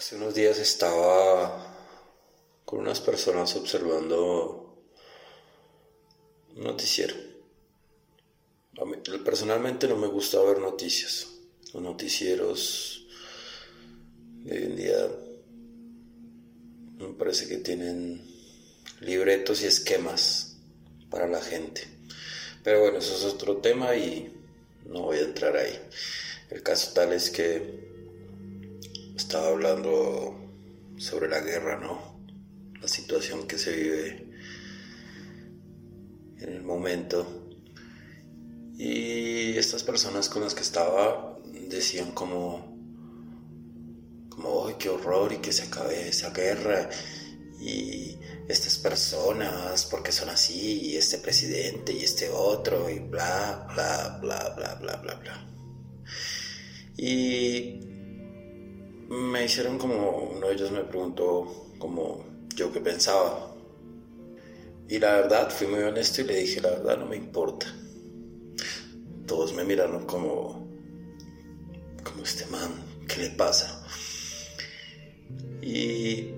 Hace unos días estaba con unas personas observando un noticiero. personalmente no me gusta ver noticias. Los noticieros de hoy en día me parece que tienen libretos y esquemas para la gente. Pero bueno, eso es otro tema y no voy a entrar ahí. El caso tal es que estaba hablando sobre la guerra, ¿no? La situación que se vive en el momento. Y estas personas con las que estaba decían como, como, ¡ay, qué horror! Y que se acabe esa guerra. Y estas personas, porque son así, y este presidente, y este otro, y bla, bla, bla, bla, bla, bla, bla. Y me hicieron como, uno de ellos me preguntó como yo qué pensaba. Y la verdad, fui muy honesto y le dije, la verdad no me importa. Todos me miraron como, como este man, ¿qué le pasa? Y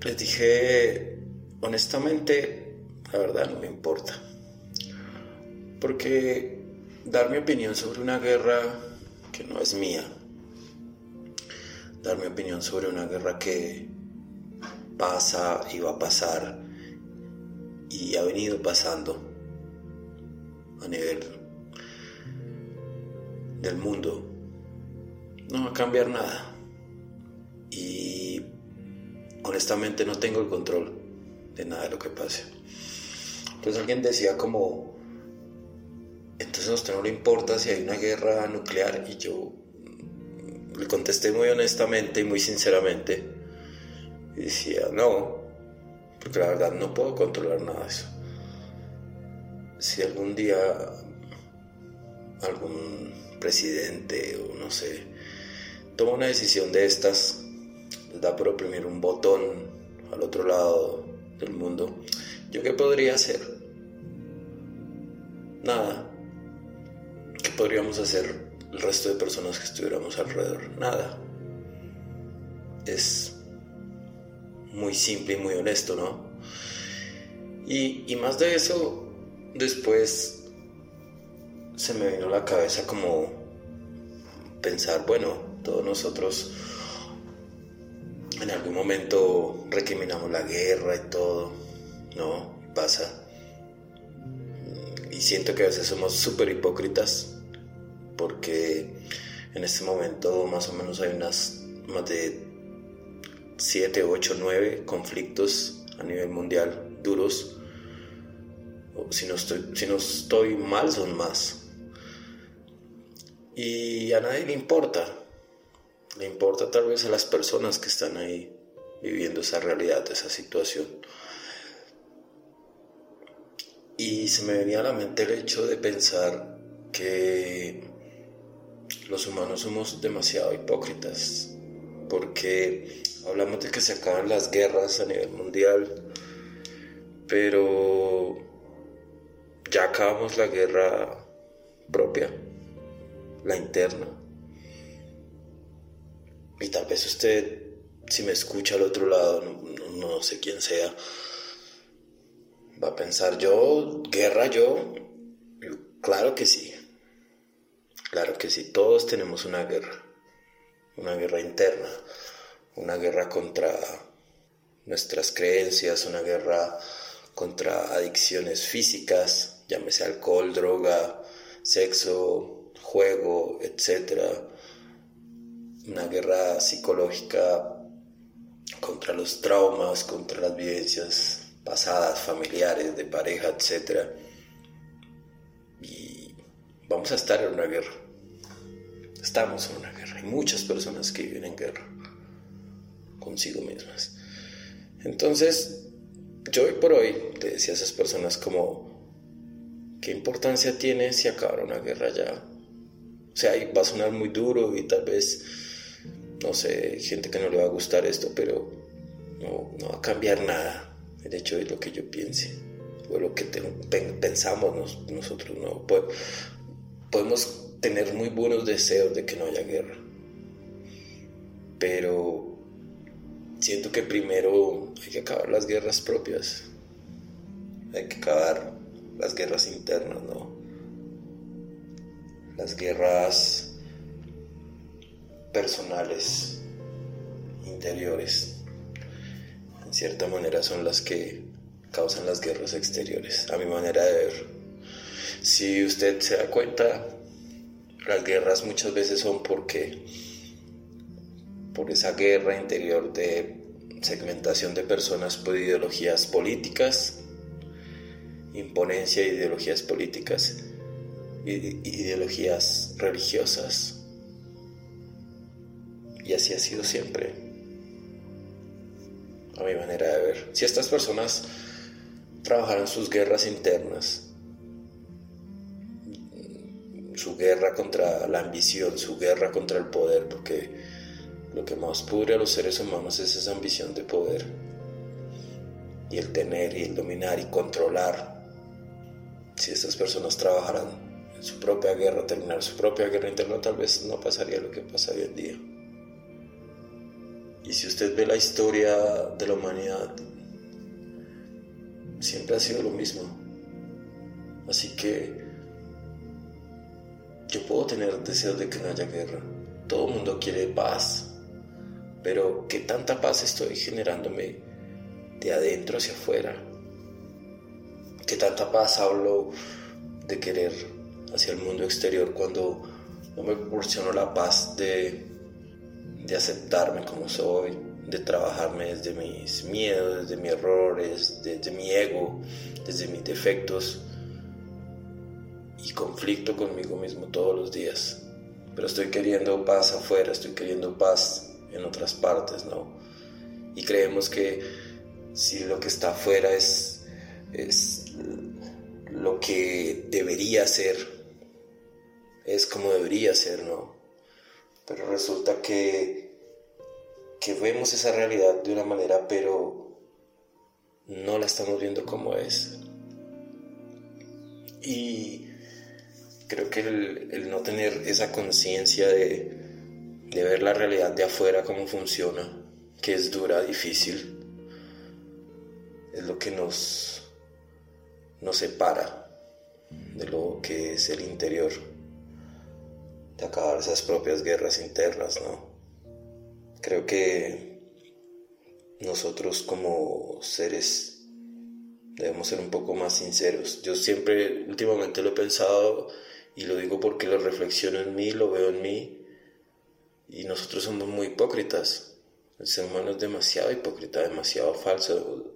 les dije, honestamente, la verdad no me importa. Porque dar mi opinión sobre una guerra que no es mía, dar mi opinión sobre una guerra que pasa y va a pasar y ha venido pasando a nivel del mundo. No va a cambiar nada. Y honestamente no tengo el control de nada de lo que pase. Entonces alguien decía como, entonces a usted no le importa si hay una guerra nuclear y yo le contesté muy honestamente y muy sinceramente. Y decía, no, porque la verdad no puedo controlar nada de eso. Si algún día algún presidente o no sé toma una decisión de estas, les da por oprimir un botón al otro lado del mundo, ¿yo qué podría hacer? Nada. ¿Qué podríamos hacer el resto de personas que estuviéramos alrededor. Nada. Es muy simple y muy honesto, ¿no? Y, y más de eso, después se me vino a la cabeza como pensar, bueno, todos nosotros en algún momento recriminamos la guerra y todo, ¿no? Pasa. Y siento que a veces somos súper hipócritas porque en este momento más o menos hay unas más de 7, 8, 9 conflictos a nivel mundial duros. Si no, estoy, si no estoy mal, son más. Y a nadie le importa. Le importa tal vez a las personas que están ahí viviendo esa realidad, esa situación. Y se me venía a la mente el hecho de pensar que los humanos somos demasiado hipócritas porque hablamos de que se acaban las guerras a nivel mundial, pero ya acabamos la guerra propia, la interna. Y tal vez usted, si me escucha al otro lado, no, sé quién sea, va a pensar, yo, guerra yo, claro que sí, Claro que sí, todos tenemos una guerra, una guerra interna, una guerra contra nuestras creencias, una guerra contra adicciones físicas, llámese alcohol, droga, sexo, juego, etc. Una guerra psicológica contra los traumas, contra las vivencias pasadas, familiares, de pareja, etc. Y vamos a estar en una guerra. Estamos en una guerra. Hay muchas personas que viven en guerra consigo mismas. Entonces, yo hoy por hoy le decía a esas personas como, ¿qué importancia tiene si acabara una guerra ya? O sea, va a sonar muy duro y tal vez, no sé, gente que no le va a gustar esto, pero no, no va a cambiar nada el hecho de lo que yo piense o lo que pensamos nosotros. No, podemos tener muy buenos deseos de que no haya guerra, pero siento que primero hay que acabar las guerras propias, hay que acabar las guerras internas, ¿no? Las guerras personales, interiores, en cierta manera son las que causan las guerras exteriores, a mi manera de ver. Si usted se da cuenta, las guerras muchas veces son porque por esa guerra interior de segmentación de personas por ideologías políticas, imponencia de ideologías políticas, ideologías religiosas. Y así ha sido siempre, a mi manera de ver. Si estas personas trabajaran sus guerras internas, su guerra contra la ambición, su guerra contra el poder, porque lo que más pudre a los seres humanos es esa ambición de poder y el tener y el dominar y controlar. Si estas personas trabajaran en su propia guerra, terminar su propia guerra interna, tal vez no pasaría lo que pasa hoy en día. Y si usted ve la historia de la humanidad, siempre ha sido lo mismo. Así que yo puedo tener deseos de que no haya guerra. Todo el mundo quiere paz. Pero ¿qué tanta paz estoy generándome de adentro hacia afuera? ¿Qué tanta paz hablo de querer hacia el mundo exterior cuando no me proporciono la paz de, de aceptarme como soy, de trabajarme desde mis miedos, desde mis errores, desde mi ego, desde mis defectos? Y conflicto conmigo mismo todos los días. Pero estoy queriendo paz afuera, estoy queriendo paz en otras partes, ¿no? Y creemos que si lo que está afuera es, es lo que debería ser, es como debería ser, ¿no? Pero resulta que, que vemos esa realidad de una manera, pero no la estamos viendo como es. Y creo que el, no tener esa conciencia de, ver la realidad de afuera, cómo funciona, que es dura, difícil, es lo que nos, nos separa de lo que es el interior, de acabar esas propias guerras internas, ¿no? Creo que nosotros como seres debemos ser un poco más sinceros. Yo siempre, últimamente lo he pensado y lo digo porque lo reflexiono en mí, lo veo en mí. Y nosotros somos muy hipócritas. El ser humano es demasiado hipócrita, demasiado falso.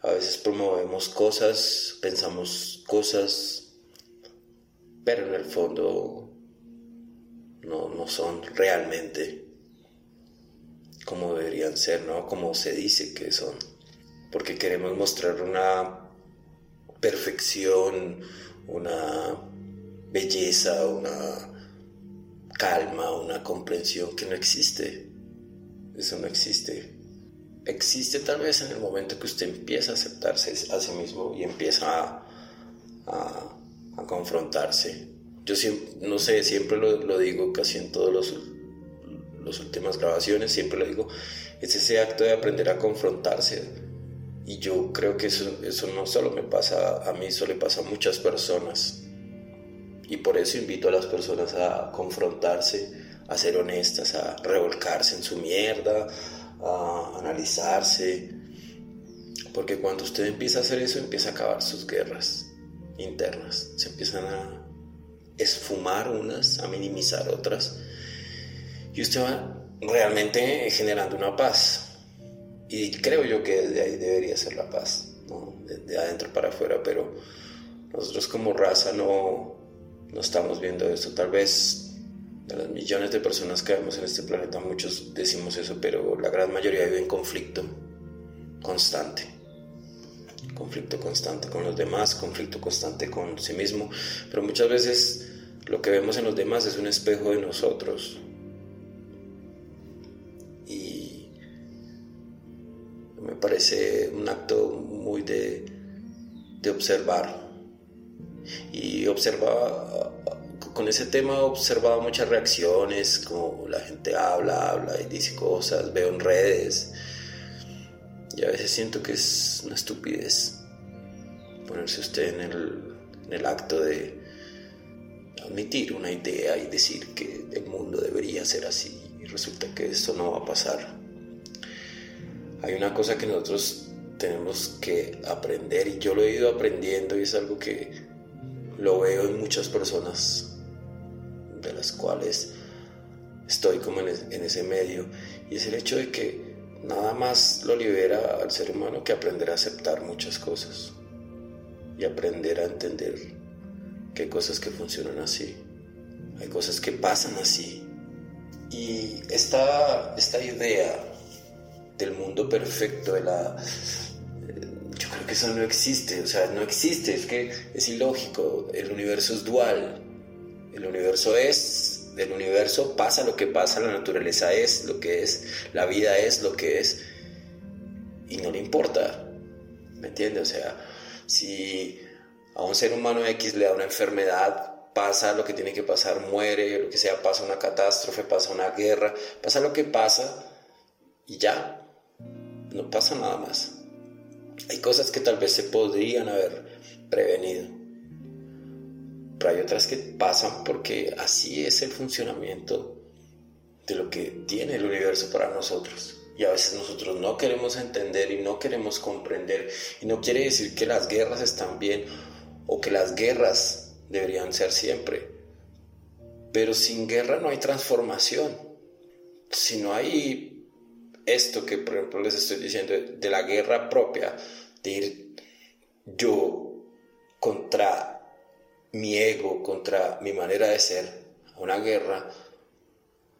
A veces promovemos cosas, pensamos cosas, pero en el fondo no, no son realmente como deberían ser, ¿no? Como se dice que son. Porque queremos mostrar una perfección, una belleza, una calma, una comprensión que no existe. Eso no existe. Existe tal vez en el momento que usted empieza a aceptarse a sí mismo y empieza a, a, confrontarse. Yo siempre, no sé, siempre lo, digo casi en todas los, las últimas grabaciones, siempre lo digo, es ese acto de aprender a confrontarse. Y yo creo que eso, eso no solo me pasa a mí, eso le pasa a muchas personas y por eso invito a las personas a confrontarse, a ser honestas, a revolcarse en su mierda, a analizarse. Porque cuando usted empieza a hacer eso, empieza a acabar sus guerras internas. Se empiezan a esfumar unas, a minimizar otras. Y usted va realmente generando una paz. Y creo yo que de ahí debería ser la paz, ¿no? de adentro para afuera. Pero nosotros como raza no, no estamos viendo esto. Tal vez de las millones de personas que vemos en este planeta, muchos decimos eso, pero la gran mayoría vive en conflicto constante. Conflicto constante con los demás, conflicto constante con sí mismo. Pero muchas veces lo que vemos en los demás es un espejo de nosotros. Y me parece un acto muy de, de observar y observa con ese tema he observado muchas reacciones, como la gente habla, habla y dice cosas, veo en redes. Y a veces siento que es una estupidez ponerse usted en el, en el acto de admitir una idea y decir que el mundo debería ser así y resulta que esto no va a pasar. Hay una cosa que nosotros tenemos que aprender y yo lo he ido aprendiendo y es algo que lo veo en muchas personas de las cuales estoy como en, ese medio y es el hecho de que nada más lo libera al ser humano que aprender a aceptar muchas cosas y aprender a entender que hay cosas que funcionan así, hay cosas que pasan así. Y esta, esta idea del mundo perfecto, de la... Yo creo que eso no existe, o sea, no existe, es que es ilógico, el universo es dual, el universo es, del universo pasa lo que pasa, la naturaleza es lo que es, la vida es lo que es, y no le importa, ¿me entiendes? O sea, si a un ser humano X le da una enfermedad, pasa lo que tiene que pasar, muere, lo que sea, pasa una catástrofe, pasa una guerra, pasa lo que pasa y ya, no pasa nada más. Hay cosas que tal vez se podrían haber prevenido, pero hay otras que pasan porque así es el funcionamiento de lo que tiene el universo para nosotros. Y a veces nosotros no queremos entender y no queremos comprender. Y no quiere decir que las guerras están bien o que las guerras deberían ser siempre. Pero sin guerra no hay transformación. Si no hay esto que por ejemplo les estoy diciendo de la guerra propia, de ir yo contra mi ego, contra mi manera de ser, una guerra,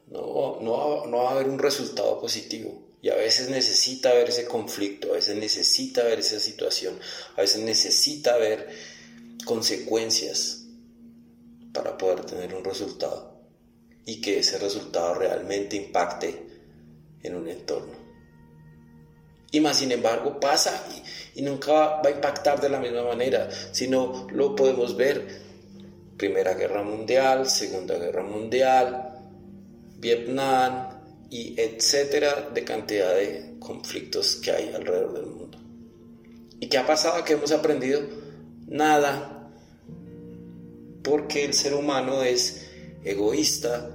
no, no, no va a haber un resultado positivo. Y a veces necesita ver ese conflicto, a veces necesita ver esa situación, a veces necesita ver consecuencias para poder tener un resultado y que ese resultado realmente impacte en un entorno. Y más sin embargo pasa y, nunca va, a impactar de la misma manera, sino lo podemos ver Primera Guerra Mundial, Segunda Guerra Mundial, Vietnam y etcétera de cantidad de conflictos que hay alrededor del mundo. ¿Y qué ha pasado? ¿Qué hemos aprendido? Nada, porque el ser humano es egoísta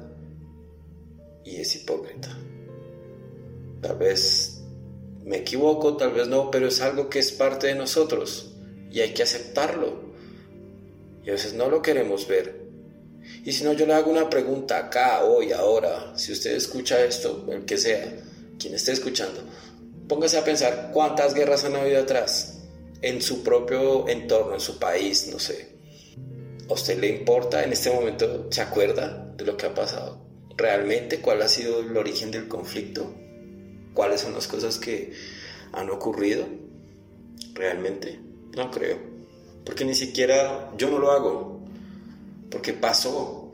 y es hipócrita. Tal vez me equivoco, tal vez no, pero es algo que es parte de nosotros y hay que aceptarlo. Y a veces no lo queremos ver. Y si no, yo le hago una pregunta acá, hoy, ahora, si usted escucha esto, el que sea, quien esté escuchando, póngase a pensar cuántas guerras han habido atrás, en su propio entorno, en su país, no sé. ¿A usted le importa en este momento? ¿Se acuerda de lo que ha pasado? ¿Realmente cuál ha sido el origen del conflicto? ¿Cuáles son las cosas que han ocurrido? ¿Realmente? No creo. Porque ni siquiera yo no lo hago. Porque pasó.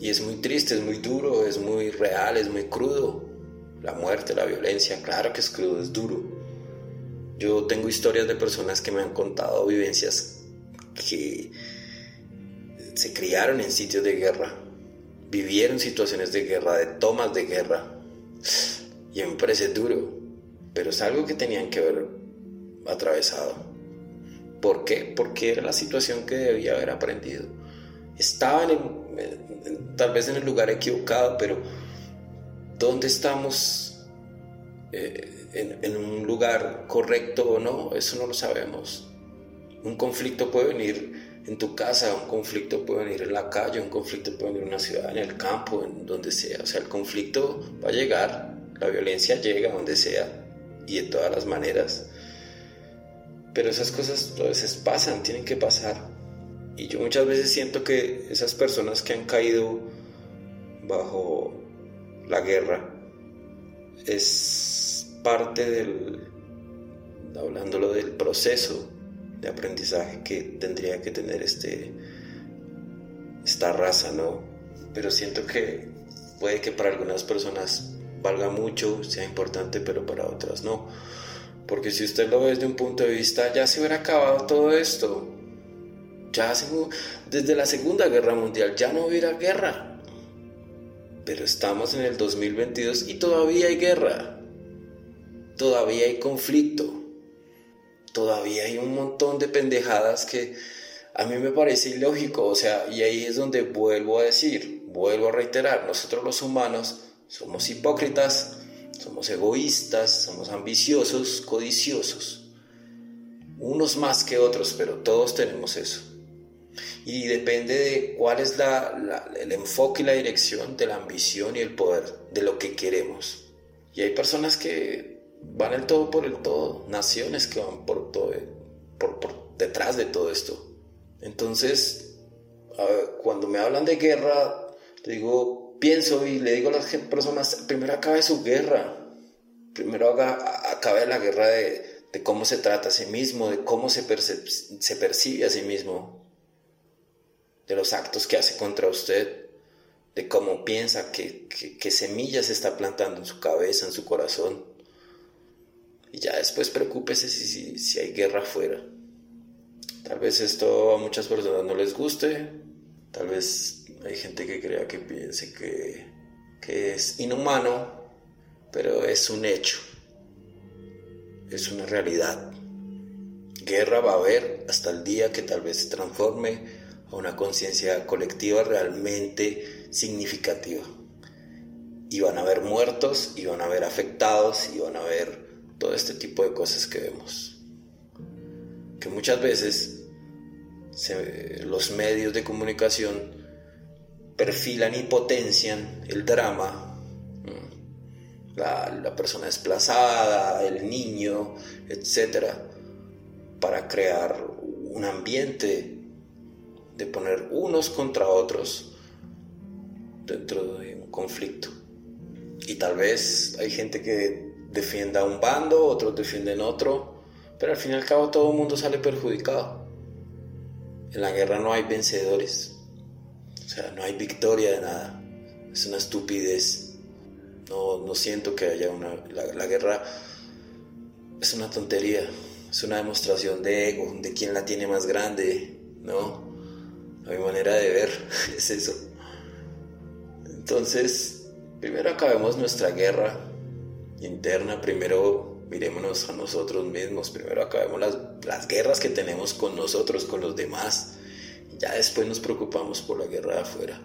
Y es muy triste, es muy duro, es muy real, es muy crudo. La muerte, la violencia, claro que es crudo, es duro. Yo tengo historias de personas que me han contado vivencias que se criaron en sitios de guerra, vivieron situaciones de guerra, de tomas de guerra. Y parece duro, pero es algo que tenían que haber atravesado. ¿Por qué? Porque era la situación que debía haber aprendido. Estaban tal vez en el lugar equivocado, pero ¿dónde estamos? Eh, en, en un lugar correcto o no, eso no lo sabemos. Un conflicto puede venir en tu casa, un conflicto puede venir en la calle, un conflicto puede venir en una ciudad, en el campo, en donde sea. O sea, el conflicto va a llegar, la violencia llega donde sea y de todas las maneras. Pero esas cosas a veces pasan, tienen que pasar. Y yo muchas veces siento que esas personas que han caído bajo la guerra es parte del, hablándolo del proceso de aprendizaje que tendría que tener este, esta raza, ¿no? Pero siento que puede que para algunas personas valga mucho, sea importante, pero para otras no. Porque si usted lo ve desde un punto de vista, ya se hubiera acabado todo esto. Ya desde la Segunda Guerra Mundial ya no hubiera guerra. Pero estamos en el 2022 y todavía hay guerra. Todavía hay conflicto. Todavía hay un montón de pendejadas que a mí me parece ilógico. O sea, y ahí es donde vuelvo a decir, vuelvo a reiterar, nosotros los humanos somos hipócritas, somos egoístas, somos ambiciosos, codiciosos. Unos más que otros, pero todos tenemos eso. Y depende de cuál es el enfoque y la dirección de la ambición y el poder, de lo que queremos. Y hay personas que van el todo por el todo, naciones que van por todo, por detrás de todo esto. Entonces, cuando me hablan de guerra, digo, pienso y le digo a las personas, primero acabe su guerra, primero haga, acabe la guerra de, de cómo se trata a sí mismo, de cómo se, se percibe a sí mismo, de los actos que hace contra usted, de cómo piensa, que, que, semillas está plantando en su cabeza, en su corazón. Y ya después preocúpese si, si, si hay guerra afuera. Tal vez esto a muchas personas no les guste, tal vez hay gente que crea que piense que, que es inhumano, pero es un hecho es una realidad. Guerra va a haber hasta el día que tal vez se transforme a una conciencia colectiva realmente significativa. Y van a haber muertos, y van a haber afectados, y van a haber todo este tipo de cosas que vemos. Que muchas veces los medios de comunicación perfilan y potencian el drama la, persona desplazada, el niño, etcétera, para crear un ambiente de poner unos contra otros dentro de un conflicto. Y tal vez hay gente que defienda un bando, otros defienden otro, pero al fin y al cabo todo el mundo sale perjudicado. En la guerra no hay vencedores, o sea, no hay victoria de nada, es una estupidez no, no siento que haya una... La, guerra es una tontería, es una demostración de ego, de quién la tiene más grande, ¿no? A mi manera de ver es eso. Entonces, primero acabemos nuestra guerra interna, primero mirémonos a nosotros mismos, primero acabemos las, las guerras que tenemos con nosotros, con los demás, y ya después nos preocupamos por la guerra de afuera.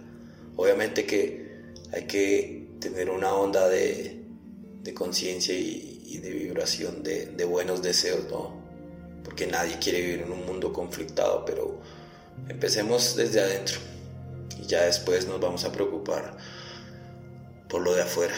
Obviamente que hay que tener una onda de, conciencia y, de vibración de, de, buenos deseos, ¿no? Porque nadie quiere vivir en un mundo conflictado, pero empecemos desde adentro y ya después nos vamos a preocupar por lo de afuera.